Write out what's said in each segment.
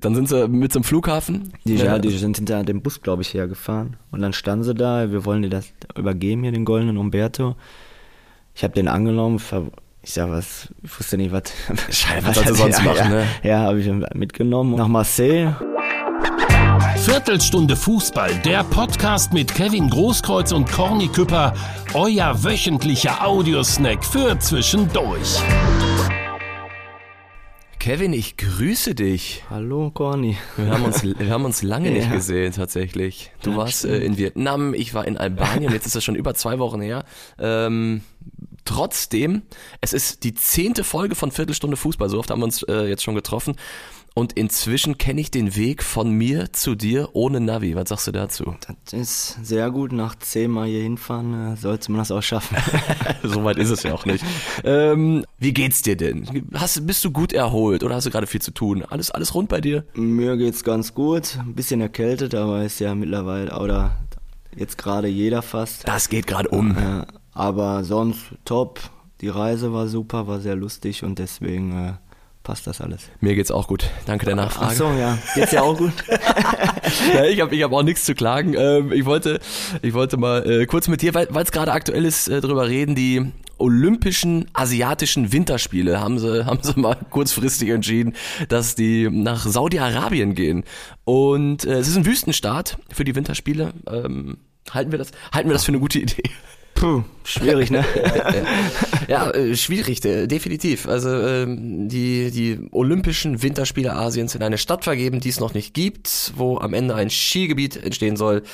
Dann sind sie mit zum Flughafen. Die, ja, die sind hinter dem Bus, glaube ich, hergefahren. Und dann standen sie da, wir wollen dir das übergeben hier, den goldenen Umberto. Ich habe den angenommen, ich sag was, ich wusste nicht, was. Scheiße, was, was er sonst ja, machen, ja, ne? Ja, habe ich mitgenommen nach Marseille. Viertelstunde Fußball, der Podcast mit Kevin Großkreuz und Corny Küpper, euer wöchentlicher Audiosnack für zwischendurch. Kevin, ich grüße dich. Hallo, Corny. Wir haben uns, wir haben uns lange nicht gesehen, tatsächlich. Du ja, warst äh, in Vietnam, ich war in Albanien, jetzt ist das schon über zwei Wochen her. Ähm, trotzdem, es ist die zehnte Folge von Viertelstunde Fußball, so oft haben wir uns äh, jetzt schon getroffen. Und inzwischen kenne ich den Weg von mir zu dir ohne Navi. Was sagst du dazu? Das ist sehr gut. Nach zehnmal hier hinfahren äh, sollte man das auch schaffen. Soweit ist es ja auch nicht. Ähm, wie geht's dir denn? Hast, bist du gut erholt oder hast du gerade viel zu tun? Alles, alles rund bei dir? Mir geht's ganz gut. Ein bisschen erkältet, aber ist ja mittlerweile, oder jetzt gerade jeder fast. Das geht gerade um. Äh, aber sonst top. Die Reise war super, war sehr lustig und deswegen äh, passt das alles. Mir geht's auch gut. Danke der Nachfrage. Ach so, ja. Geht's ja auch gut. ja, ich habe ich hab auch nichts zu klagen. Ähm, ich wollte ich wollte mal äh, kurz mit dir, weil es gerade aktuell ist, äh, drüber reden, die Olympischen Asiatischen Winterspiele haben sie, haben sie mal kurzfristig entschieden, dass die nach Saudi-Arabien gehen. Und äh, es ist ein Wüstenstart für die Winterspiele. Ähm, halten wir das, halten wir das für eine gute Idee? Puh, schwierig, ne? ja, äh, schwierig, definitiv. Also ähm, die, die Olympischen Winterspiele Asiens in eine Stadt vergeben, die es noch nicht gibt, wo am Ende ein Skigebiet entstehen soll,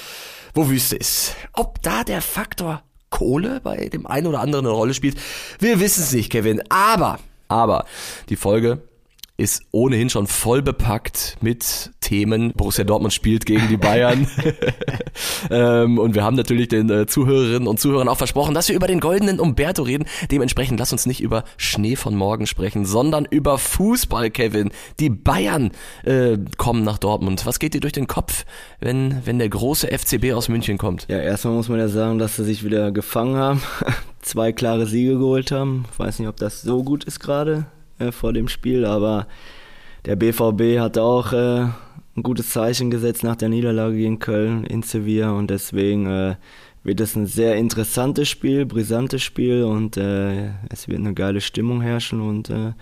wo Wüste ist. Ob da der Faktor Kohle bei dem einen oder anderen eine Rolle spielt, wir wissen es nicht, Kevin. Aber, aber die Folge ist ohnehin schon voll bepackt mit Themen. Borussia Dortmund spielt gegen die Bayern. ähm, und wir haben natürlich den äh, Zuhörerinnen und Zuhörern auch versprochen, dass wir über den goldenen Umberto reden. Dementsprechend lass uns nicht über Schnee von morgen sprechen, sondern über Fußball, Kevin. Die Bayern äh, kommen nach Dortmund. Was geht dir durch den Kopf, wenn, wenn der große FCB aus München kommt? Ja, erstmal muss man ja sagen, dass sie sich wieder gefangen haben. Zwei klare Siege geholt haben. Ich weiß nicht, ob das so gut ist gerade äh, vor dem Spiel, aber der BVB hat auch äh, ein gutes Zeichen gesetzt nach der Niederlage gegen Köln in Sevilla und deswegen äh, wird es ein sehr interessantes Spiel, brisantes Spiel und äh, es wird eine geile Stimmung herrschen und äh,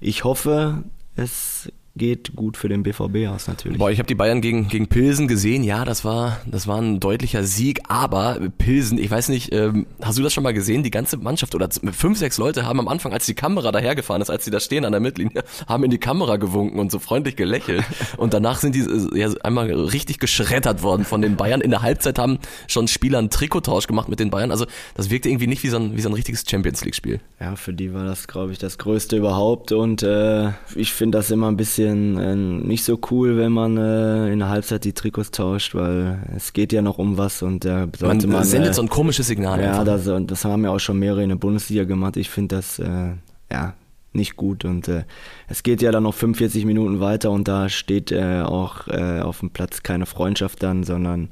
ich hoffe, es geht gut für den BVB aus natürlich. Boah, ich habe die Bayern gegen, gegen Pilsen gesehen. Ja, das war, das war ein deutlicher Sieg. Aber Pilsen, ich weiß nicht, ähm, hast du das schon mal gesehen? Die ganze Mannschaft oder fünf, sechs Leute haben am Anfang, als die Kamera dahergefahren ist, als sie da stehen an der Mittellinie, haben in die Kamera gewunken und so freundlich gelächelt. Und danach sind die äh, ja einmal richtig geschreddert worden von den Bayern. In der Halbzeit haben schon Spieler einen Trikottausch gemacht mit den Bayern. Also das wirkte irgendwie nicht wie so ein, wie so ein richtiges Champions League-Spiel. Ja, für die war das, glaube ich, das Größte überhaupt. Und äh, ich finde das immer ein bisschen bisschen äh, nicht so cool, wenn man äh, in der Halbzeit die Trikots tauscht, weil es geht ja noch um was und da sollte man. man sendet äh, so ein komisches Signal. Ja, das, das haben ja auch schon mehrere in der Bundesliga gemacht. Ich finde das äh, ja nicht gut und äh, es geht ja dann noch 45 Minuten weiter und da steht äh, auch auf dem Platz keine Freundschaft dann, sondern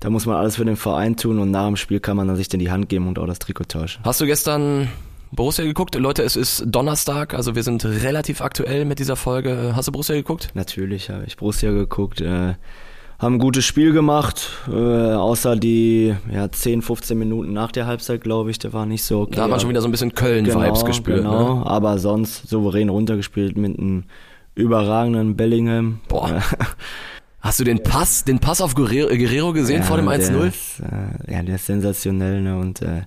da muss man alles für den Verein tun und nach dem Spiel kann man dann sich dann die Hand geben und auch das Trikot tauschen. Hast du gestern Borussia geguckt? Leute, es ist Donnerstag, also wir sind relativ aktuell mit dieser Folge. Hast du Borussia geguckt? Natürlich habe ich Borussia geguckt. Äh, haben ein gutes Spiel gemacht, äh, außer die ja, 10, 15 Minuten nach der Halbzeit, glaube ich, der war nicht so okay. Da hat man schon wieder so ein bisschen Köln-Vibes genau, gespürt. Genau, ne? aber sonst souverän runtergespielt mit einem überragenden Bellingham. Boah. Hast du den Pass, den Pass auf Guerrero, Guerrero gesehen ja, vor dem 1-0? Äh, ja, der ist sensationell ne? und äh,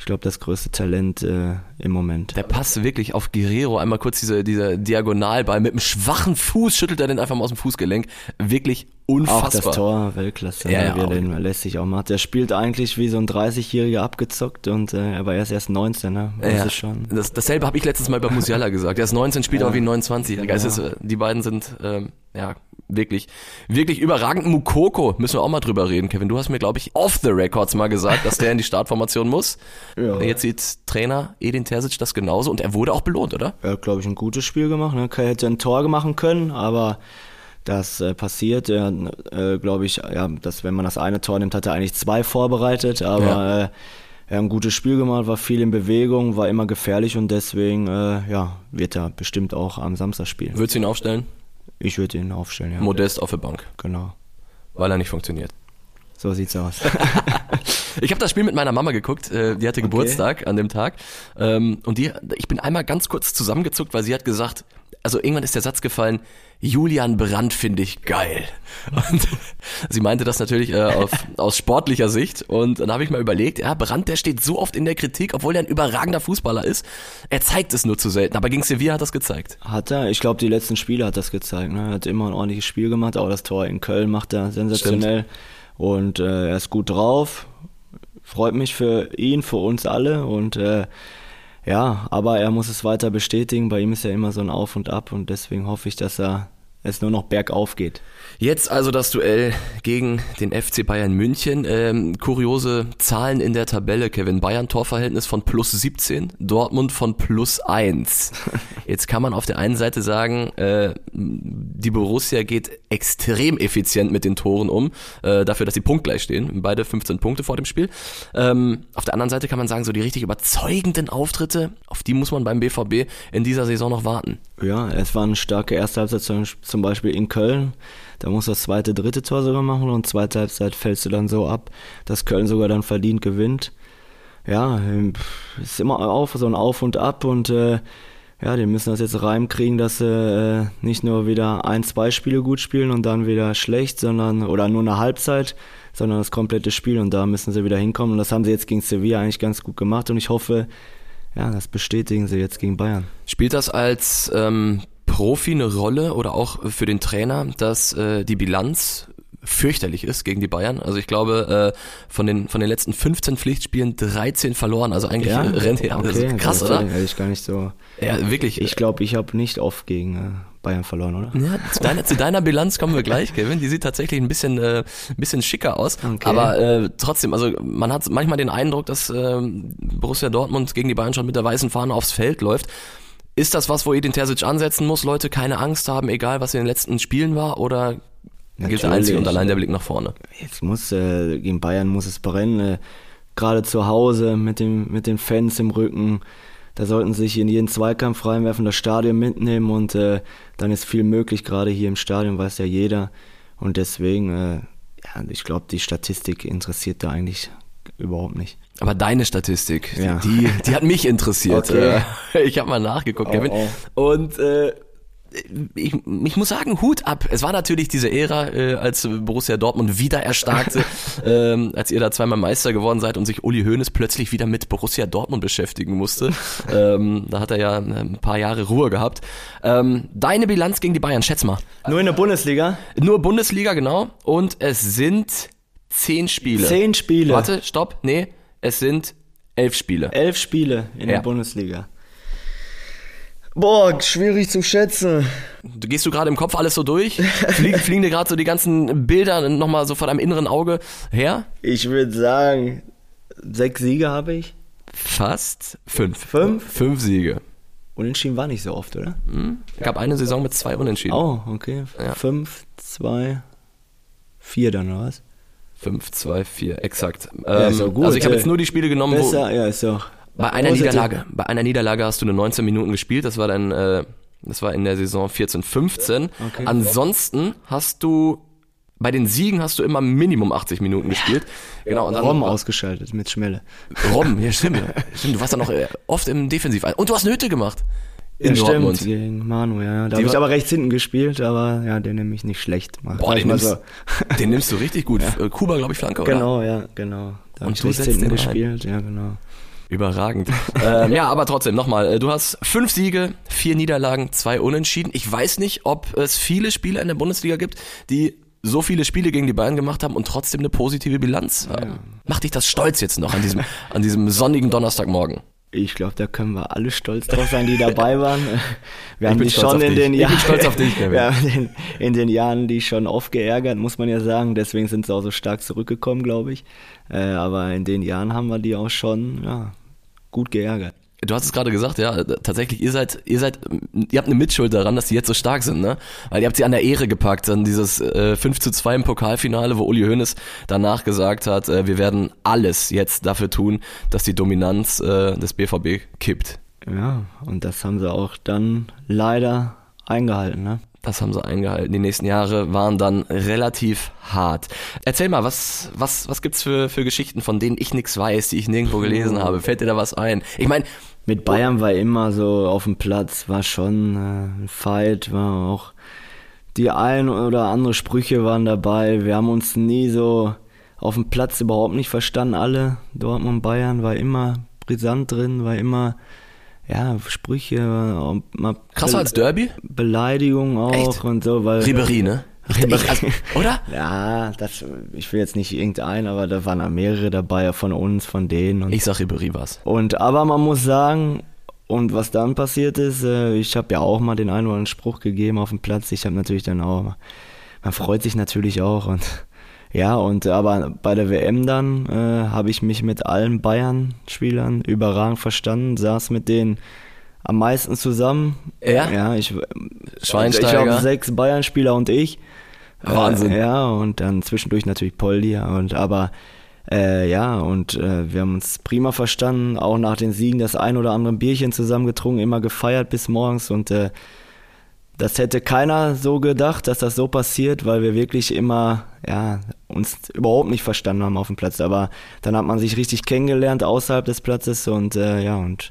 ich glaube, das größte Talent äh, im Moment. Der passt wirklich auf Guerrero. Einmal kurz diese, dieser Diagonalball. Mit einem schwachen Fuß schüttelt er den einfach mal aus dem Fußgelenk. Wirklich unfassbar. Auch das Tor, Weltklasse. Ja, ja, wie er den lässt sich auch machen. Der spielt eigentlich wie so ein 30-Jähriger abgezockt und äh, er war erst erst 19, ne? Das ja, ist schon. Das, dasselbe habe ich letztens mal bei Musiala gesagt. Er ist 19, spielt ja. auch wie ein 29-Jähriger. Genau. Ist, die beiden sind, ähm, ja, wirklich, wirklich überragend. Mukoko müssen wir auch mal drüber reden, Kevin. Du hast mir, glaube ich, off the records mal gesagt, dass der in die Startformation muss. Ja. Jetzt sieht Trainer Edin Terzic das genauso und er wurde auch belohnt, oder? Er hat, glaube ich, ein gutes Spiel gemacht. Ne? Er hätte ein Tor machen können, aber das äh, passiert. Er, äh, glaube ich, ja, dass wenn man das eine Tor nimmt, hat er eigentlich zwei vorbereitet, aber ja. äh, er hat ein gutes Spiel gemacht, war viel in Bewegung, war immer gefährlich und deswegen äh, ja, wird er bestimmt auch am Samstag spielen. Würdest du ihn aufstellen? Ich würde ihn aufstellen, ja. Modest auf der Bank, genau. weil er nicht funktioniert. So sieht's aus. Ich habe das Spiel mit meiner Mama geguckt, äh, die hatte Geburtstag an dem Tag ähm, und die, ich bin einmal ganz kurz zusammengezuckt, weil sie hat gesagt, also irgendwann ist der Satz gefallen, Julian Brandt finde ich geil. Und sie meinte das natürlich äh, auf, aus sportlicher Sicht und dann habe ich mal überlegt, ja, Brandt, der steht so oft in der Kritik, obwohl er ein überragender Fußballer ist, er zeigt es nur zu selten, aber gegen Sevilla hat er es gezeigt. Hat er? Ich glaube, die letzten Spiele hat das gezeigt. Ne? Er hat immer ein ordentliches Spiel gemacht. Auch das Tor in Köln macht er sensationell. Und äh, er ist gut drauf. Freut mich für ihn, für uns alle. Und äh, ja, aber er muss es weiter bestätigen. Bei ihm ist ja immer so ein Auf und Ab. Und deswegen hoffe ich, dass er es nur noch bergauf geht. Jetzt also das Duell gegen den FC Bayern München. Ähm, kuriose Zahlen in der Tabelle. Kevin Bayern Torverhältnis von plus 17, Dortmund von plus 1. Jetzt kann man auf der einen Seite sagen, äh, die Borussia geht extrem effizient mit den Toren um, äh, dafür, dass sie punktgleich stehen. Beide 15 Punkte vor dem Spiel. Ähm, auf der anderen Seite kann man sagen, so die richtig überzeugenden Auftritte, auf die muss man beim BVB in dieser Saison noch warten. Ja, es war eine starke erste Halbzeit zum- Beispiel in Köln. Da muss das zweite, dritte Tor sogar machen und zweite Halbzeit fällst du dann so ab, dass Köln sogar dann verdient gewinnt. Ja, ähm, ist immer auf, so ein Auf und Ab und äh, ja, die müssen das jetzt reinkriegen, dass sie äh, nicht nur wieder ein, zwei Spiele gut spielen und dann wieder schlecht, sondern oder nur eine Halbzeit, sondern das komplette Spiel und da müssen sie wieder hinkommen und das haben sie jetzt gegen Sevilla eigentlich ganz gut gemacht und ich hoffe, ja, das bestätigen sie jetzt gegen Bayern. Spielt das als ähm, Profi eine Rolle oder auch für den Trainer, dass äh, die Bilanz fürchterlich ist gegen die Bayern? Also ich glaube, äh, von, den, von den letzten 15 Pflichtspielen 13 verloren, also eigentlich ja, rennt ja, ist krass, oder? Hätte ich gar nicht so. Ja, wirklich. Ich glaube, ich habe nicht oft gegen äh, Bayern verloren, oder? Ja, zu, deiner, zu deiner Bilanz kommen wir gleich, Kevin. Die sieht tatsächlich ein bisschen, äh, ein bisschen schicker aus. Okay. Aber äh, trotzdem, also man hat manchmal den Eindruck, dass äh, Borussia Dortmund gegen die Bayern schon mit der weißen Fahne aufs Feld läuft. Ist das was, wo Edin Terzic ansetzen muss? Leute keine Angst haben, egal was in den letzten Spielen war? Oder gilt Natürlich. einzig und allein der Blick nach vorne? Jetzt muss äh, gegen Bayern muss es brennen. Äh, Gerade zu Hause mit dem mit den Fans im Rücken. Da sollten sie sich in jeden Zweikampf reinwerfen, das Stadion mitnehmen und äh, dann ist viel möglich. Gerade hier im Stadion weiß ja jeder. Und deswegen, äh, ja, ich glaube, die Statistik interessiert da eigentlich überhaupt nicht. Aber deine Statistik, Ja. die, die hat mich interessiert. Okay. Äh, Ich habe mal nachgeguckt, Oh, Kevin. oh. Und äh, ich, ich muss sagen, Hut ab. Es war natürlich diese Ära, äh, als Borussia Dortmund wieder erstarkte, ähm, als ihr da zweimal Meister geworden seid und sich Uli Hoeneß plötzlich wieder mit Borussia Dortmund beschäftigen musste. ähm, da hat er ja ein paar Jahre Ruhe gehabt. Ähm, deine Bilanz gegen die Bayern, schätz mal. Nur in der Bundesliga? Nur Bundesliga, genau. Und es sind zehn Spiele. Zehn Spiele. Warte, stopp, nee, es sind elf Spiele. Elf Spiele in Ja. der Bundesliga. Boah, schwierig zu schätzen. Du gehst du gerade im Kopf alles so durch? Fliegen, fliegen dir gerade so die ganzen Bilder nochmal so vor deinem inneren Auge her? Ich würde sagen, sechs Siege habe ich. Fast fünf. Fünf? Fünf Siege. Unentschieden war nicht so oft, oder? Gab eine Saison mit zwei Unentschieden. Oh, okay. Ja. Fünf, zwei, vier dann, oder was? Fünf, zwei, vier, exakt. Ja, Ähm, ist doch gut, also ich habe jetzt nur die Spiele genommen, wo Besser, ja, ist doch. bei einer Positiv. Niederlage, bei einer Niederlage hast du nur 19 Minuten gespielt. Das war dann, äh, das war in der Saison 14, 15. Okay. Ansonsten hast du bei den Siegen hast du immer Minimum 80 Minuten gespielt. Genau. Und dann Rom ausgeschaltet mit Schmelle. Robben, ja stimmt. stimmt. Du warst dann noch äh, oft im Defensiv. Und du hast eine Hütte gemacht. In ja, Dortmund. stimmt, gegen Manu, ja. Da Die habe ich aber rechts hinten gespielt, aber ja, den nehme ich nicht schlecht. Mach, Boah, den ich mal nimmst, den nimmst du richtig gut. Äh, Kuba, glaube ich, Flanke, oder? Genau, ja, genau. Da Und du rechts setzt hinten den gespielt, ja, genau. Überragend. ähm, ja, aber trotzdem, nochmal, äh, du hast fünf Siege, vier Niederlagen, zwei Unentschieden. Ich weiß nicht, ob es viele Spieler in der Bundesliga gibt, die so viele Spiele gegen die Bayern gemacht haben und trotzdem eine positive Bilanz haben. Macht dich das stolz jetzt noch an diesem, an diesem sonnigen Donnerstagmorgen? Ich glaube, da können wir alle stolz drauf sein, die dabei waren. Wir Ich haben die schon in dich. den Ich bin Jahren. stolz auf dich, Kevin. Wir haben in, in den Jahren die schon oft geärgert, muss man ja sagen. Deswegen sind sie auch so stark zurückgekommen, glaube ich. Äh, aber in den Jahren haben wir die auch schon ja, gut geärgert. Du hast es gerade gesagt, ja, tatsächlich, ihr seid, ihr seid, ihr habt eine Mitschuld daran, dass die jetzt so stark sind, ne? Weil ihr habt sie an der Ehre gepackt, dann dieses äh, 5 zu 2 im Pokalfinale, wo Uli Hoeneß danach gesagt hat, äh, wir werden alles jetzt dafür tun, dass die Dominanz äh, des BVB kippt. Ja, und das haben sie auch dann leider eingehalten. Ne? Das haben sie eingehalten. Die nächsten Jahre waren dann relativ hart. Erzähl mal, was, was, was gibt's für, für Geschichten, von denen ich nichts weiß, die ich nirgendwo gelesen habe? Fällt dir da was ein? Ich meine, mit Bayern war immer so auf dem Platz, war schon äh, ein Fight, war auch die ein oder andere Sprüche waren dabei. Wir haben uns nie so auf dem Platz überhaupt nicht verstanden, alle. Dortmund, Bayern war immer brisant drin, war immer ja, Sprüche, krasser als Derby? Beleidigung auch Echt? und so, weil Ribery, ne? Ich, also, oder? Ja, das, ich will jetzt nicht irgendein, aber da waren mehrere dabei von uns, von denen. Und, ich sag Ribery was. Und aber man muss sagen, und was dann passiert ist, äh, ich habe ja auch mal den einen oder anderen Spruch gegeben auf dem Platz. Ich habe natürlich dann auch, man freut sich natürlich auch und ja, und aber bei der WM dann äh, habe ich mich mit allen Bayern-Spielern überragend verstanden, saß mit denen am meisten zusammen. Ja? Ja, ich, Schweinsteiger. ich habe sechs Bayern-Spieler und ich. Wahnsinn. Äh, ja, und dann zwischendurch natürlich Poldi und aber äh, ja, und äh, wir haben uns prima verstanden, auch nach den Siegen das ein oder andere Bierchen zusammen getrunken, immer gefeiert bis morgens und äh, das hätte keiner so gedacht, dass das so passiert, weil wir wirklich immer ja, uns überhaupt nicht verstanden haben auf dem Platz. Aber dann hat man sich richtig kennengelernt außerhalb des Platzes und äh, ja, und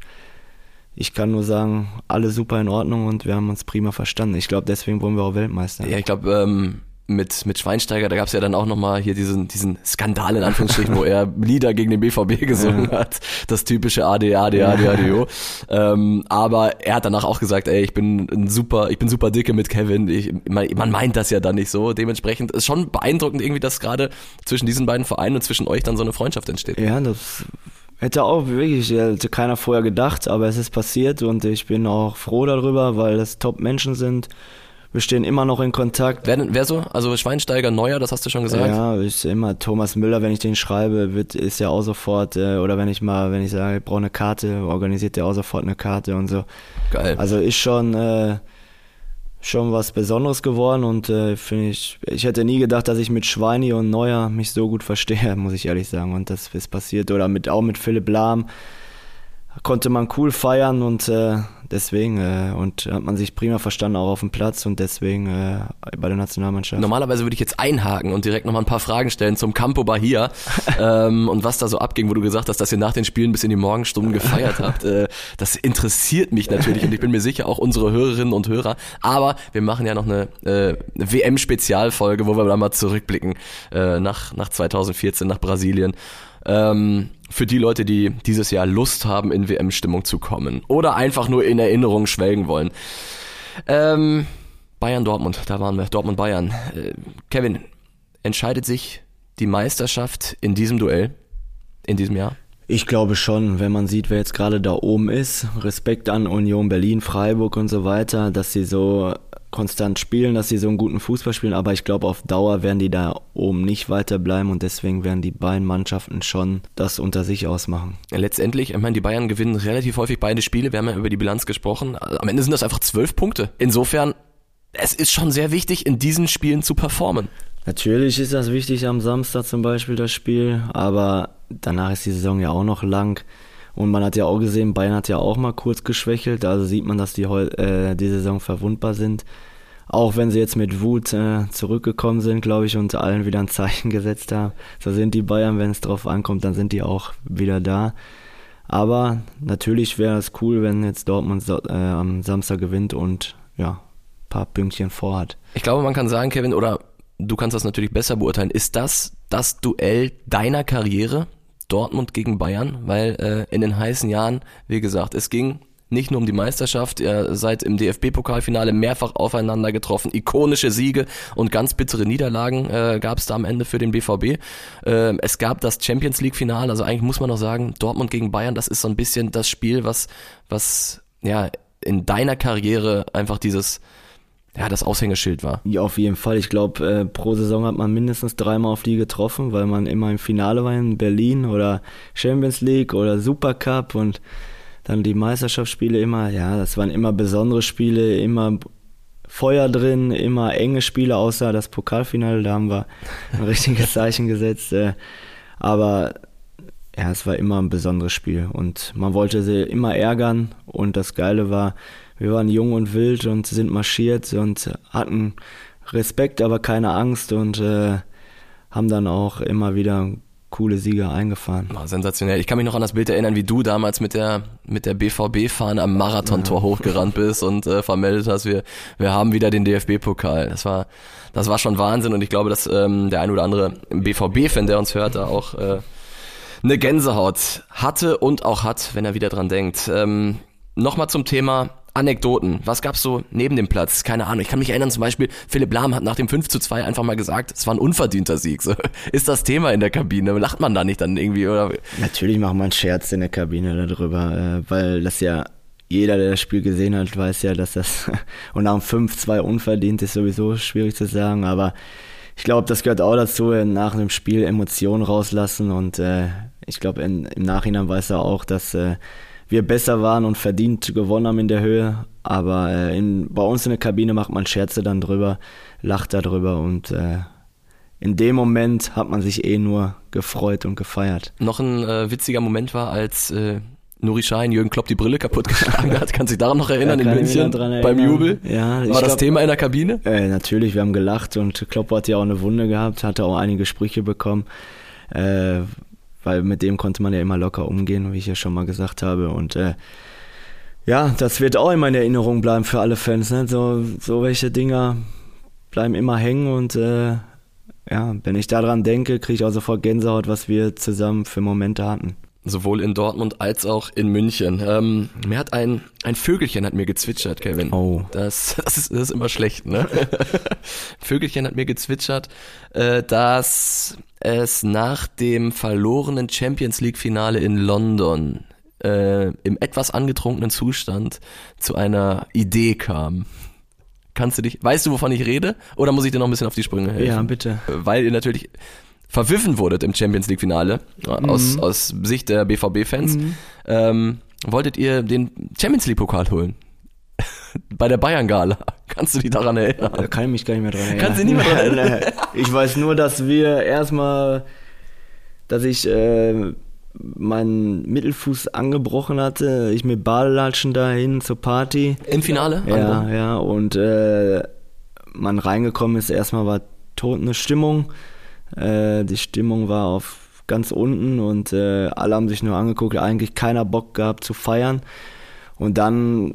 ich kann nur sagen, alle super in Ordnung und wir haben uns prima verstanden. Ich glaube, deswegen wurden wir auch Weltmeister. Ja, ich glaube, ähm, mit, mit Schweinsteiger, da gab es ja dann auch nochmal hier diesen, diesen Skandal in Anführungsstrichen, wo er Lieder gegen den BVB gesungen ja. hat. Das typische AD, AD, AD, ADO. ähm, aber er hat danach auch gesagt, ey, ich bin ein super, ich bin super dicke mit Kevin. Ich, man, man meint das ja dann nicht so. Dementsprechend ist schon beeindruckend irgendwie, dass gerade zwischen diesen beiden Vereinen und zwischen euch dann so eine Freundschaft entsteht. Ja, das hätte auch wirklich hätte keiner vorher gedacht, aber es ist passiert und ich bin auch froh darüber, weil das Top-Menschen sind wir stehen immer noch in Kontakt. Wer, wer so? Also Schweinsteiger, Neuer, das hast du schon gesagt? Ja, ist immer Thomas Müller, wenn ich den schreibe, wird, ist ja auch sofort, äh, oder wenn ich mal, wenn ich sage, ich brauche eine Karte, organisiert der auch sofort eine Karte und so. Geil. Also ist schon, äh, schon was Besonderes geworden und äh, finde ich, ich hätte nie gedacht, dass ich mit Schweini und Neuer mich so gut verstehe, muss ich ehrlich sagen. Und das ist passiert. Oder mit, auch mit Philipp Lahm konnte man cool feiern und äh, deswegen äh, und hat man sich prima verstanden auch auf dem Platz und deswegen äh, bei der Nationalmannschaft. Normalerweise würde ich jetzt einhaken und direkt nochmal ein paar Fragen stellen zum Campo Bahia ähm, und was da so abging, wo du gesagt hast, dass ihr nach den Spielen bis in die Morgenstunden gefeiert habt. Äh, das interessiert mich natürlich und ich bin mir sicher auch unsere Hörerinnen und Hörer. Aber wir machen ja noch eine, äh, eine WM-Spezialfolge, wo wir dann mal zurückblicken äh, nach, nach 2014, nach Brasilien. Ähm, für die Leute, die dieses Jahr Lust haben, in WM-Stimmung zu kommen oder einfach nur in Erinnerung schwelgen wollen. Ähm, Bayern Dortmund, da waren wir, Dortmund Bayern. Äh, Kevin, entscheidet sich die Meisterschaft in diesem Duell, in diesem Jahr? Ich glaube schon, wenn man sieht, wer jetzt gerade da oben ist, Respekt an Union Berlin, Freiburg und so weiter, dass sie so konstant spielen, dass sie so einen guten Fußball spielen, aber ich glaube, auf Dauer werden die da oben nicht weiterbleiben und deswegen werden die beiden Mannschaften schon das unter sich ausmachen. letztendlich, ich meine, die Bayern gewinnen relativ häufig beide Spiele, wir haben ja über die Bilanz gesprochen. Am Ende sind das einfach zwölf Punkte. Insofern, es ist schon sehr wichtig, in diesen Spielen zu performen. Natürlich ist das wichtig am Samstag zum Beispiel das Spiel, aber danach ist die Saison ja auch noch lang. Und man hat ja auch gesehen, Bayern hat ja auch mal kurz geschwächelt, also sieht man, dass die, äh, die Saison verwundbar sind. Auch wenn sie jetzt mit Wut äh, zurückgekommen sind, glaube ich, und allen wieder ein Zeichen gesetzt haben. So sind die Bayern, wenn es drauf ankommt, dann sind die auch wieder da. Aber natürlich wäre es cool, wenn jetzt Dortmund äh, am Samstag gewinnt und ja, ein paar Pünktchen vorhat. Ich glaube, man kann sagen, Kevin, oder du kannst das natürlich besser beurteilen, ist das das Duell deiner Karriere? Dortmund gegen Bayern, weil äh, in den heißen Jahren, wie gesagt, es ging nicht nur um die Meisterschaft, ihr seid im DFB-Pokalfinale mehrfach aufeinander getroffen, ikonische Siege und ganz bittere Niederlagen äh, gab es da am Ende für den BVB. Äh, es gab das Champions League-Finale, also eigentlich muss man noch sagen, Dortmund gegen Bayern, das ist so ein bisschen das Spiel, was, was ja in deiner Karriere einfach dieses ja, das Aushängeschild war. Ja, auf jeden Fall. Ich glaube, äh, pro Saison hat man mindestens dreimal auf die getroffen, weil man immer im Finale war in Berlin oder Champions League oder Supercup und dann die Meisterschaftsspiele immer, ja, das waren immer besondere Spiele, immer Feuer drin, immer enge Spiele, außer das Pokalfinale, da haben wir ein richtiges Zeichen gesetzt. Äh, aber ja, es war immer ein besonderes Spiel und man wollte sie immer ärgern und das Geile war, wir waren jung und wild und sind marschiert und hatten Respekt, aber keine Angst und äh, haben dann auch immer wieder coole Sieger eingefahren. Oh, sensationell. Ich kann mich noch an das Bild erinnern, wie du damals mit der mit der BVB-Fahne am Marathontor ja. hochgerannt bist und äh, vermeldet hast, wir wir haben wieder den DFB-Pokal. Das war das war schon Wahnsinn und ich glaube, dass ähm, der ein oder andere BVB-Fan, der uns hört, da auch äh, eine Gänsehaut hatte und auch hat, wenn er wieder dran denkt. Ähm, Nochmal zum Thema Anekdoten. Was gab's so neben dem Platz? Keine Ahnung. Ich kann mich erinnern, zum Beispiel, Philipp Lahm hat nach dem 5 zu 2 einfach mal gesagt, es war ein unverdienter Sieg. So, ist das Thema in der Kabine? Lacht man da nicht dann irgendwie? Oder? Natürlich macht man Scherz in der Kabine darüber, äh, weil das ja jeder, der das Spiel gesehen hat, weiß ja, dass das und nach dem 5-2 unverdient ist sowieso schwierig zu sagen, aber ich glaube, das gehört auch dazu, nach einem Spiel Emotionen rauslassen und äh, ich glaube, im Nachhinein weiß er auch, dass äh, wir besser waren und verdient gewonnen haben in der Höhe. Aber äh, in, bei uns in der Kabine macht man Scherze dann drüber, lacht darüber und äh, in dem Moment hat man sich eh nur gefreut und gefeiert. Noch ein äh, witziger Moment war, als äh, Nuri Schein Jürgen Klopp die Brille kaputtgeschlagen hat. Kannst du dich daran noch erinnern ja, in München beim Jubel? Ja, war das glaub, Thema in der Kabine? Äh, natürlich, wir haben gelacht und Klopp hat ja auch eine Wunde gehabt, hatte auch einige Sprüche bekommen. Äh, weil mit dem konnte man ja immer locker umgehen, wie ich ja schon mal gesagt habe. Und äh, ja, das wird auch immer in Erinnerung bleiben für alle Fans. Ne? So, so welche Dinger bleiben immer hängen und äh, ja, wenn ich daran denke, kriege ich auch sofort Gänsehaut, was wir zusammen für Momente hatten sowohl in Dortmund als auch in München. Ähm, mir hat ein, ein Vögelchen hat mir gezwitschert, Kevin. Oh. Das, das, ist, das ist immer schlecht, ne? Vögelchen hat mir gezwitschert, äh, dass es nach dem verlorenen Champions League Finale in London äh, im etwas angetrunkenen Zustand zu einer Idee kam. Kannst du dich, weißt du, wovon ich rede? Oder muss ich dir noch ein bisschen auf die Sprünge helfen? Ja, bitte. Weil ihr natürlich verwiffen wurdet im Champions League Finale, mhm. aus, aus Sicht der BVB-Fans, mhm. ähm, wolltet ihr den Champions League Pokal holen. Bei der Bayern Gala. Kannst du dich daran erinnern? Da kann ich mich gar nicht mehr dran erinnern. Kannst du mehr dran erinnern? ich weiß nur, dass wir erstmal, dass ich äh, meinen Mittelfuß angebrochen hatte, ich mit Badelatschen dahin zur Party. Im Finale? Ja, angekommen. ja, und äh, man reingekommen ist, erstmal war tot eine Stimmung. Äh, die Stimmung war auf ganz unten und äh, alle haben sich nur angeguckt, eigentlich keiner Bock gehabt zu feiern. Und dann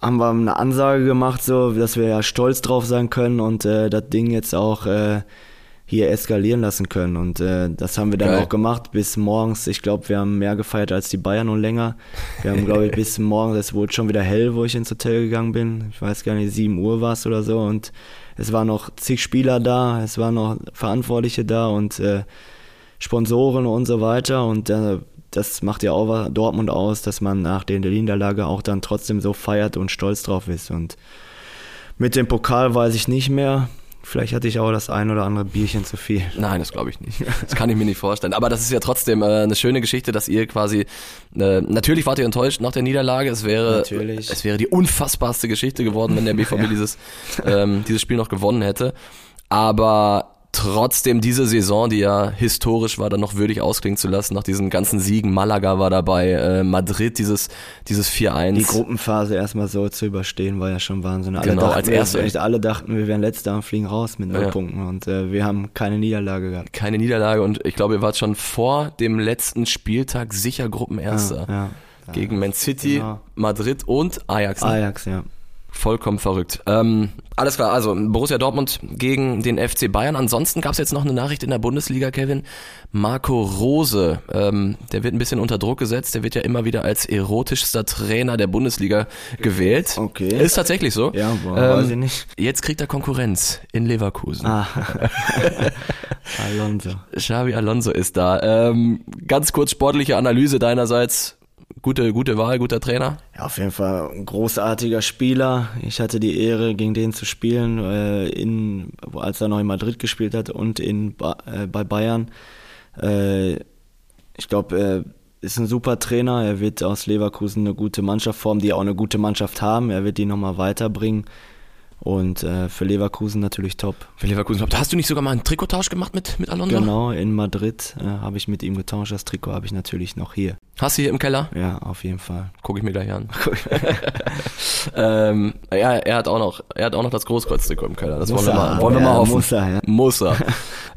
haben wir eine Ansage gemacht, so dass wir ja stolz drauf sein können und äh, das Ding jetzt auch äh, hier eskalieren lassen können. Und äh, das haben wir dann Geil. auch gemacht bis morgens. Ich glaube, wir haben mehr gefeiert als die Bayern und länger. Wir haben, glaube ich, bis morgens, es wurde schon wieder hell, wo ich ins Hotel gegangen bin. Ich weiß gar nicht, 7 Uhr war es oder so. Und es waren noch zig Spieler da, es waren noch Verantwortliche da und äh, Sponsoren und so weiter. Und äh, das macht ja auch Dortmund aus, dass man nach der Niederlage auch dann trotzdem so feiert und stolz drauf ist. Und mit dem Pokal weiß ich nicht mehr. Vielleicht hatte ich auch das ein oder andere Bierchen zu viel. Nein, das glaube ich nicht. Das kann ich mir nicht vorstellen. Aber das ist ja trotzdem äh, eine schöne Geschichte, dass ihr quasi äh, natürlich wart ihr enttäuscht nach der Niederlage. Es wäre natürlich. es wäre die unfassbarste Geschichte geworden, wenn der BVB ja. dieses ähm, dieses Spiel noch gewonnen hätte. Aber trotzdem diese Saison, die ja historisch war, dann noch würdig ausklingen zu lassen nach diesen ganzen Siegen. Malaga war dabei, äh, Madrid dieses dieses 4-1. Die Gruppenphase erstmal so zu überstehen, war ja schon Wahnsinn. Alle genau, als erste. Wir, alle dachten, wir wären letzter und fliegen raus mit null ja. Punkten und äh, wir haben keine Niederlage gehabt. Keine Niederlage und ich glaube, ihr wart schon vor dem letzten Spieltag sicher Gruppenerster. Ja, ja. Gegen Man City, genau. Madrid und Ajax. Ne? Ajax, ja. Vollkommen verrückt. Ähm, alles klar, also Borussia Dortmund gegen den FC Bayern. Ansonsten gab es jetzt noch eine Nachricht in der Bundesliga, Kevin. Marco Rose, ähm, der wird ein bisschen unter Druck gesetzt. Der wird ja immer wieder als erotischster Trainer der Bundesliga gewählt. Okay. Ist tatsächlich so. Ja, boah, ähm, weiß ich nicht. Jetzt kriegt er Konkurrenz in Leverkusen. Ah. Alonso. Xavi Alonso ist da. Ähm, ganz kurz sportliche Analyse deinerseits gute, gute Wahl, guter Trainer? Ja, auf jeden Fall ein großartiger Spieler. Ich hatte die Ehre, gegen den zu spielen, äh, in, als er noch in Madrid gespielt hat und in, äh, bei Bayern. Äh, ich glaube, er ist ein super Trainer. Er wird aus Leverkusen eine gute Mannschaft formen, die auch eine gute Mannschaft haben. Er wird die nochmal weiterbringen. Und äh, für Leverkusen natürlich top. Für Leverkusen. Hast du nicht sogar mal einen Trikottausch gemacht mit, mit Alonso? Genau, in Madrid äh, habe ich mit ihm getauscht. Das Trikot habe ich natürlich noch hier. Hast du hier im Keller? Ja, auf jeden Fall. Gucke ich mir gleich an. ähm, ja, er hat auch noch, er hat auch noch das Großkreuz-Trikot im Keller. Das Muss wollen wir mal, wollen wir mal hoffen. muss er, ja. Muss er.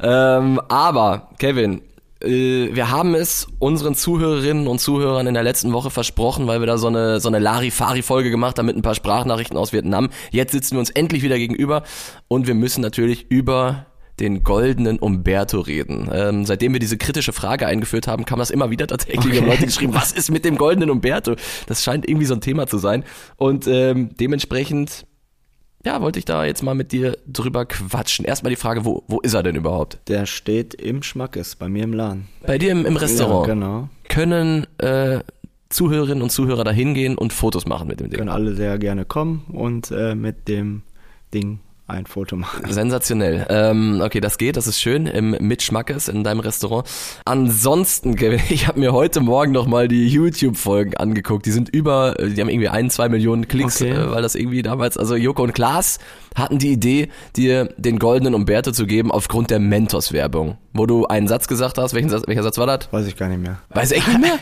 ähm, aber, Kevin, wir haben es unseren Zuhörerinnen und Zuhörern in der letzten Woche versprochen, weil wir da so eine, so eine Larifari-Folge gemacht haben mit ein paar Sprachnachrichten aus Vietnam. Jetzt sitzen wir uns endlich wieder gegenüber und wir müssen natürlich über den goldenen Umberto reden. Ähm, seitdem wir diese kritische Frage eingeführt haben, kam das immer wieder tatsächlich. Haben Leute geschrieben, was ist mit dem goldenen Umberto? Das scheint irgendwie so ein Thema zu sein. Und ähm, dementsprechend, ja, wollte ich da jetzt mal mit dir drüber quatschen. Erstmal die Frage, wo, wo ist er denn überhaupt? Der steht im Schmackes, bei mir im Laden. Bei dir im, im Restaurant. Ja, genau. Können äh, Zuhörerinnen und Zuhörer da hingehen und Fotos machen mit dem Ding? Können alle sehr gerne kommen und äh, mit dem Ding ein Foto machen. Sensationell. Ähm, okay, das geht, das ist schön im Mitschmackes in deinem Restaurant. Ansonsten, Kevin, ich habe mir heute Morgen noch mal die YouTube-Folgen angeguckt. Die sind über, äh, die haben irgendwie ein, zwei Millionen Klicks, Okay. äh, weil das irgendwie damals, also Joko und Klaas hatten die Idee, dir den goldenen Umberto zu geben aufgrund der Mentos-Werbung, wo du einen Satz gesagt hast. Welchen Satz, welcher Satz war das? Weiß ich gar nicht mehr. Weiß echt nicht mehr?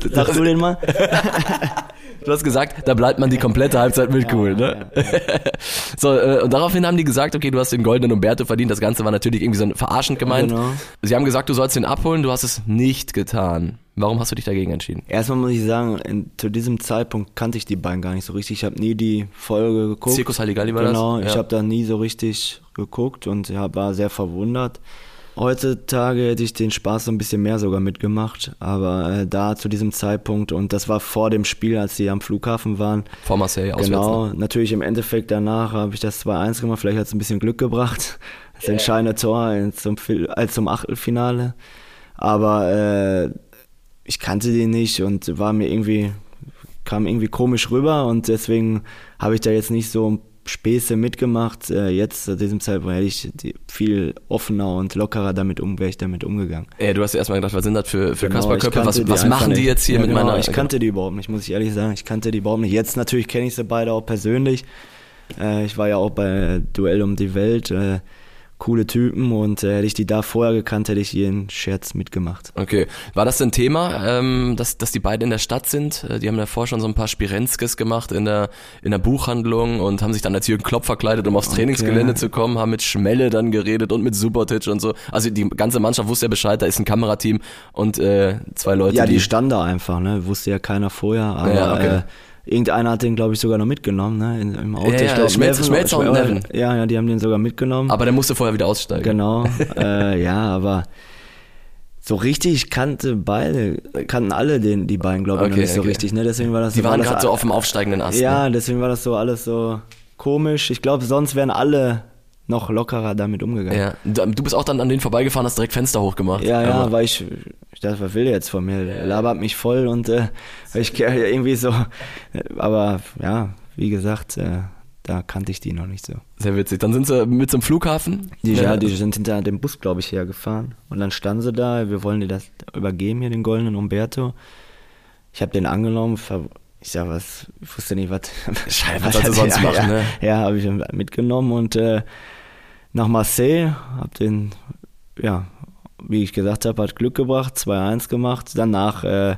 Sagst du den mal? Du hast gesagt, da bleibt man die komplette Halbzeit mit cool, ne? so, äh, und daraufhin haben die gesagt, okay, du hast den goldenen Umberto verdient. Das Ganze war natürlich irgendwie so verarschend gemeint. Genau. Sie haben gesagt, du sollst den abholen, du hast es nicht getan. Warum hast du dich dagegen entschieden? Erstmal muss ich sagen, in, zu diesem Zeitpunkt kannte ich die beiden gar nicht so richtig. Ich habe nie die Folge geguckt. Zirkus Halligalli war genau, das? ich Ja. habe da nie so richtig geguckt und war sehr verwundert. Heutzutage hätte ich den Spaß so ein bisschen mehr sogar mitgemacht, aber äh, da zu diesem Zeitpunkt und das war vor dem Spiel, als sie am Flughafen waren. Vor Marseille auswärts. Genau, ne? natürlich im Endeffekt danach habe ich das 2-1 gemacht, vielleicht hat es ein bisschen Glück gebracht. Das entscheidende Tor zum, als zum Achtelfinale. Aber äh, ich kannte den nicht und war mir irgendwie, kam irgendwie komisch rüber und deswegen habe ich da jetzt nicht so Späße mitgemacht. Äh, jetzt zu diesem Zeitpunkt hätte ich viel offener und lockerer damit um, wäre ich damit umgegangen. Ey, du hast ja erstmal gedacht, was sind das für, für Genau, Kasper ich Köppe? kannte Was, was machen die jetzt hier Ja, mit genau, meiner... Ich kannte die überhaupt nicht, muss ich ehrlich sagen. Ich kannte die überhaupt nicht. Jetzt natürlich kenne ich sie beide auch persönlich. Äh, ich war ja auch bei Duell um die Welt. Coole Typen und äh, hätte ich die da vorher gekannt, hätte ich jeden Scherz mitgemacht. Okay. War das denn Thema, ähm, dass, dass die beiden in der Stadt sind? Äh, Die haben davor schon so ein paar Spirenzkes gemacht in der, in der Buchhandlung und haben sich dann als Jürgen Klopp verkleidet, um aufs Trainingsgelände zu kommen, haben mit Schmelle dann geredet und mit Subotic und so. Also die ganze Mannschaft wusste ja Bescheid, da ist ein Kamerateam und äh, zwei Leute, Ja, die, die stand da einfach, ne? Wusste ja keiner vorher, aber Ja, okay. äh, irgendeiner hat den, glaube ich, sogar noch mitgenommen, ne? Im Auto. Ja, ja, ich glaub, Schmelz- Neven- Schmelzer und Neven. Ja, ja, die haben den sogar mitgenommen. aber der musste vorher wieder aussteigen. Genau, äh, ja, aber so richtig kannte beide, kannten alle den, die beiden, glaube ich, noch Okay, nicht so okay. richtig, ne? Deswegen war das Die war waren gerade so auf dem aufsteigenden Ast. Ja, Ne? deswegen war das so alles so komisch. Ich glaube, sonst wären alle noch lockerer damit umgegangen. Ja. Du bist auch dann an denen vorbeigefahren, hast direkt Fenster hochgemacht. Ja, ja, Aber- weil ich, ich dachte, was will der jetzt von mir? Der labert mich voll und äh, ich irgendwie so, aber ja, wie gesagt, äh, da kannte ich die noch nicht so. Sehr witzig. Dann sind sie mit zum Flughafen. Die, Ja. ja, die sind hinter dem Bus, glaube ich, hergefahren. Und dann standen sie da, wir wollen dir das übergeben hier, den goldenen Umberto. Ich habe den angenommen, ich sag was, ich wusste nicht, was. Scheiße, was du sonst ja, machen, ja, ne? Ja, habe ich mitgenommen und äh, nach Marseille, hab den, ja, wie ich gesagt habe, hat Glück gebracht, 2-1 gemacht. Danach äh,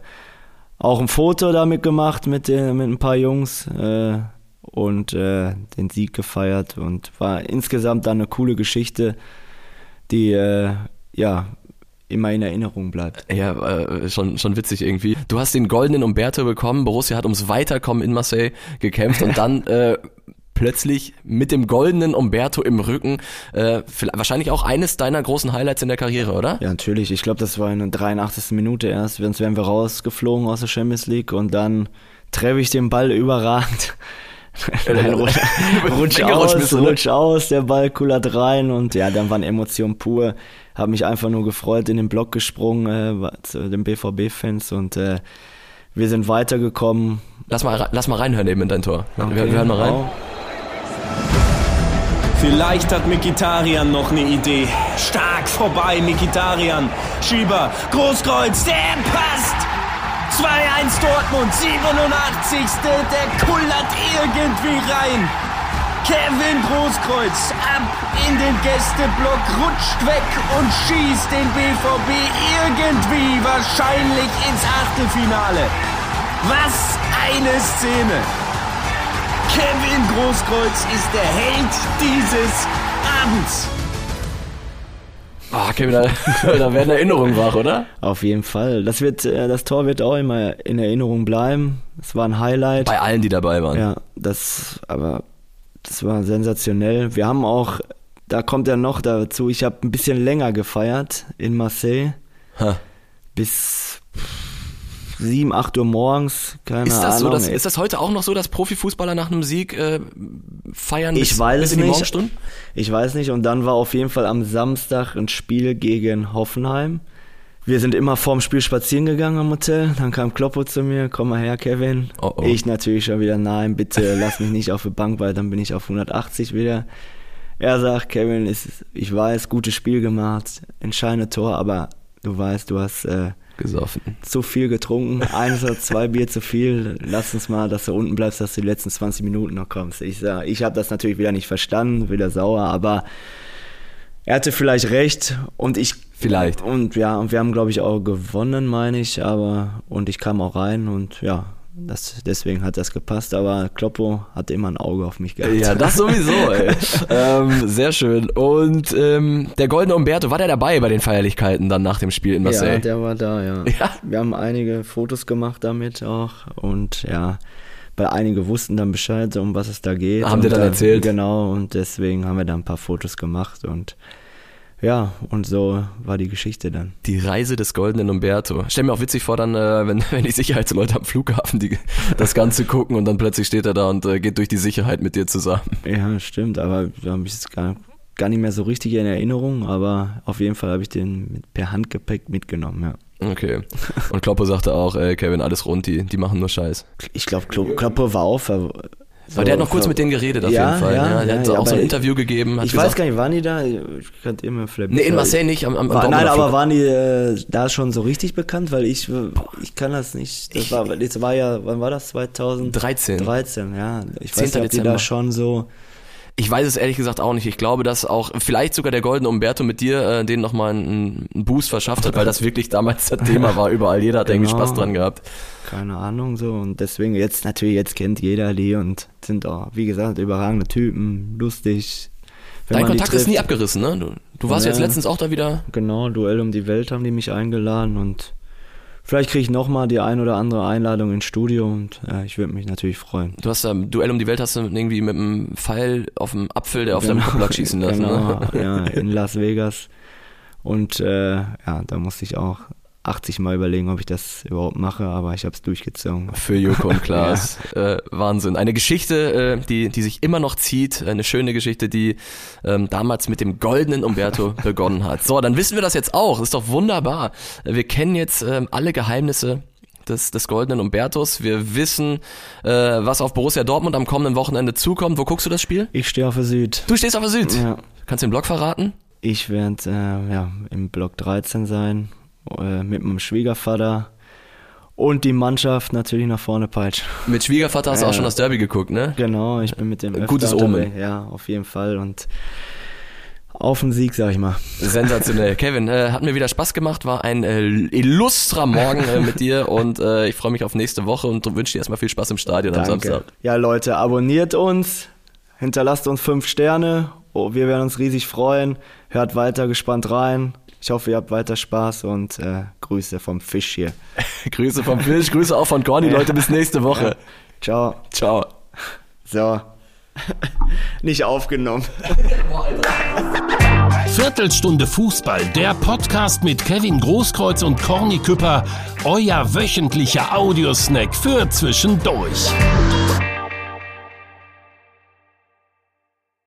auch ein Foto damit gemacht mit, den, mit ein paar Jungs äh, und äh, den Sieg gefeiert und war insgesamt dann eine coole Geschichte, die äh, ja immer in Erinnerung bleibt. Ja, äh, schon, schon witzig irgendwie. Du hast den goldenen Umberto bekommen, Borussia hat ums Weiterkommen in Marseille gekämpft und dann äh, plötzlich mit dem goldenen Umberto im Rücken, äh, wahrscheinlich auch eines deiner großen Highlights in der Karriere, oder? Ja, natürlich. Ich glaube, das war in der 83. Minute erst, sonst wären wir rausgeflogen aus der Champions League und dann treffe ich den Ball überragend. Dann rutsch, rutsch aus, ne? rutsch aus, der Ball kullert rein und ja, dann waren Emotionen pur. Habe mich einfach nur gefreut, in den Block gesprungen, äh, zu den BVB-Fans und äh, wir sind weitergekommen. Lass mal, lass mal reinhören eben in dein Tor. Wir, wir hören mal rein. Genau. Vielleicht hat Mikitarian noch eine Idee. Stark vorbei, Mikitarian. Schieber, Großkreuz, der passt. 2-1 Dortmund, 87. Der kullert irgendwie rein. Kevin Großkreuz ab in den Gästeblock, rutscht weg und schießt den BVB irgendwie wahrscheinlich ins Achtelfinale. Was eine Szene! Kevin Großkreuz ist der Held dieses Abends. Ah, Kevin, da, da werden Erinnerungen wach, oder? Auf jeden Fall. Das wird, äh, das Tor wird auch immer in Erinnerung bleiben. Es war ein Highlight. Bei allen, die dabei waren. Ja, das, aber das war sensationell. Wir haben auch, da kommt ja noch dazu, ich habe ein bisschen länger gefeiert in Marseille. Ha. Bis 7, 8 Uhr morgens, keine Ist das, so, Ahnung. dass, ist das heute auch noch so, dass Profifußballer nach einem Sieg äh, feiern bis, ich weiß bis in die nicht. Morgenstunden? Ich weiß nicht. Und dann war auf jeden Fall am Samstag ein Spiel gegen Hoffenheim. Wir sind immer vorm Spiel spazieren gegangen am Hotel. Dann kam Kloppo zu mir, komm mal her, Kevin. Oh, oh. Ich natürlich schon wieder, nein, bitte lass mich nicht auf die Bank, weil dann bin ich auf 180 wieder. Er sagt, Kevin, ist, ich weiß, gutes Spiel gemacht, entscheidende Tor, aber du weißt, du hast äh, Gesoffen. zu viel getrunken, eins oder zwei Bier zu viel. Lass uns mal, dass du unten bleibst, dass du die letzten 20 Minuten noch kommst. Ich sag, ich habe das natürlich wieder nicht verstanden, wieder sauer, aber er hatte vielleicht recht und ich Vielleicht. und ja, und wir haben glaube ich auch gewonnen, meine ich, aber und ich kam auch rein und ja, das, deswegen hat das gepasst, aber Kloppo hatte immer ein Auge auf mich gehabt. Ja, das sowieso, ey. ähm, sehr schön. Und ähm, der goldene Umberto, war der dabei bei den Feierlichkeiten dann nach dem Spiel in Ja, Marseille? der war da, ja. Ja? Wir haben einige Fotos gemacht damit auch und ja, weil einige wussten dann Bescheid, um was es da geht. Haben dir dann erzählt? Genau, und deswegen haben wir da ein paar Fotos gemacht und ja, und so war die Geschichte dann. Die Reise des goldenen Umberto. Stell mir auch witzig vor, dann, äh, wenn, wenn die Sicherheitsleute am Flughafen die, das Ganze gucken und dann plötzlich steht er da und äh, geht durch die Sicherheit mit dir zusammen. Ja, stimmt, aber da habe ich es gar, gar nicht mehr so richtig in Erinnerung, aber auf jeden Fall habe ich den mit, per Handgepäck mitgenommen, ja. Okay. Und Kloppo sagte auch, ey, Kevin, alles rund, die, die machen nur Scheiß. Ich glaube, Kloppo war auch ver Weil der hat noch kurz mit denen geredet, auf Ja, jeden Fall. ja, Ja, der hat ja, auch so ein aber Interview gegeben. Ich gesagt, weiß gar nicht, waren die da? Ich kannte immer vielleicht. Nee, in Marseille nicht, am, am, War, nein, aber Flug. waren die äh, da schon so richtig bekannt? Weil ich, ich kann das nicht. Das Ich- war, das war ja, wann war das? 2013, 13. ja. Ich 10. weiß nicht, ob die Dezember. da schon so. Ich weiß es ehrlich gesagt auch nicht. Ich glaube, dass auch vielleicht sogar der goldene Umberto mit dir äh, denen nochmal einen, einen Boost verschafft hat, weil das wirklich damals das Thema war. Überall jeder hat irgendwie Genau. Spaß dran gehabt. Keine Ahnung so. Und deswegen jetzt, natürlich, jetzt kennt jeder die und sind auch, wie gesagt, überragende Typen, lustig. Dein Kontakt ist nie abgerissen, ne? Du, du warst Ja. jetzt letztens auch da wieder. Genau, Duell um die Welt haben die mich eingeladen und vielleicht kriege ich nochmal die ein oder andere Einladung ins Studio und äh, ich würde mich natürlich freuen. Du hast da Duell um die Welt hast du irgendwie mit einem Pfeil auf dem Apfel, der auf deinem Kopfblock schießen lassen. Genau, Ne? ja, in Las Vegas. Und äh, ja, da musste ich auch 80 Mal überlegen, ob ich das überhaupt mache, aber ich habe es durchgezogen. Für Joko und Klaas. äh, Wahnsinn. Eine Geschichte, äh, die, die sich immer noch zieht. Eine schöne Geschichte, die ähm, damals mit dem goldenen Umberto begonnen hat. So, dann wissen wir das jetzt auch. Ist doch wunderbar. Wir kennen jetzt ähm, alle Geheimnisse des, des goldenen Umbertos. Wir wissen, äh, was auf Borussia Dortmund am kommenden Wochenende zukommt. Wo guckst du das Spiel? Ich stehe auf der Süd. Du stehst auf der Süd. Ja. Kannst du den Blog verraten? Ich werde äh, ja, im Block 13 sein, äh, mit meinem Schwiegervater und die Mannschaft natürlich nach vorne peitschen. Mit Schwiegervater hast du auch Ja. schon das Derby geguckt, ne? Genau, ich bin mit dem Gutes. Omen. Ja, auf jeden Fall und auf den Sieg, sag ich mal. Sensationell. Kevin, äh, hat mir wieder Spaß gemacht, war ein äh, illustrer Morgen äh, mit dir und äh, ich freue mich auf nächste Woche und wünsche dir erstmal viel Spaß im Stadion am Samstag. Ja, Leute, abonniert uns, hinterlasst uns fünf Sterne. Oh, wir werden uns riesig freuen. Hört weiter gespannt rein. Ich hoffe, ihr habt weiter Spaß und äh, Grüße vom Fisch hier. Grüße vom Fisch, Grüße auch von Corny, Leute, bis nächste Woche. Ciao. Ciao. So. Nicht aufgenommen. Viertelstunde Fußball, der Podcast mit Kevin Großkreuz und Corny Küpper, euer wöchentlicher Audiosnack für zwischendurch.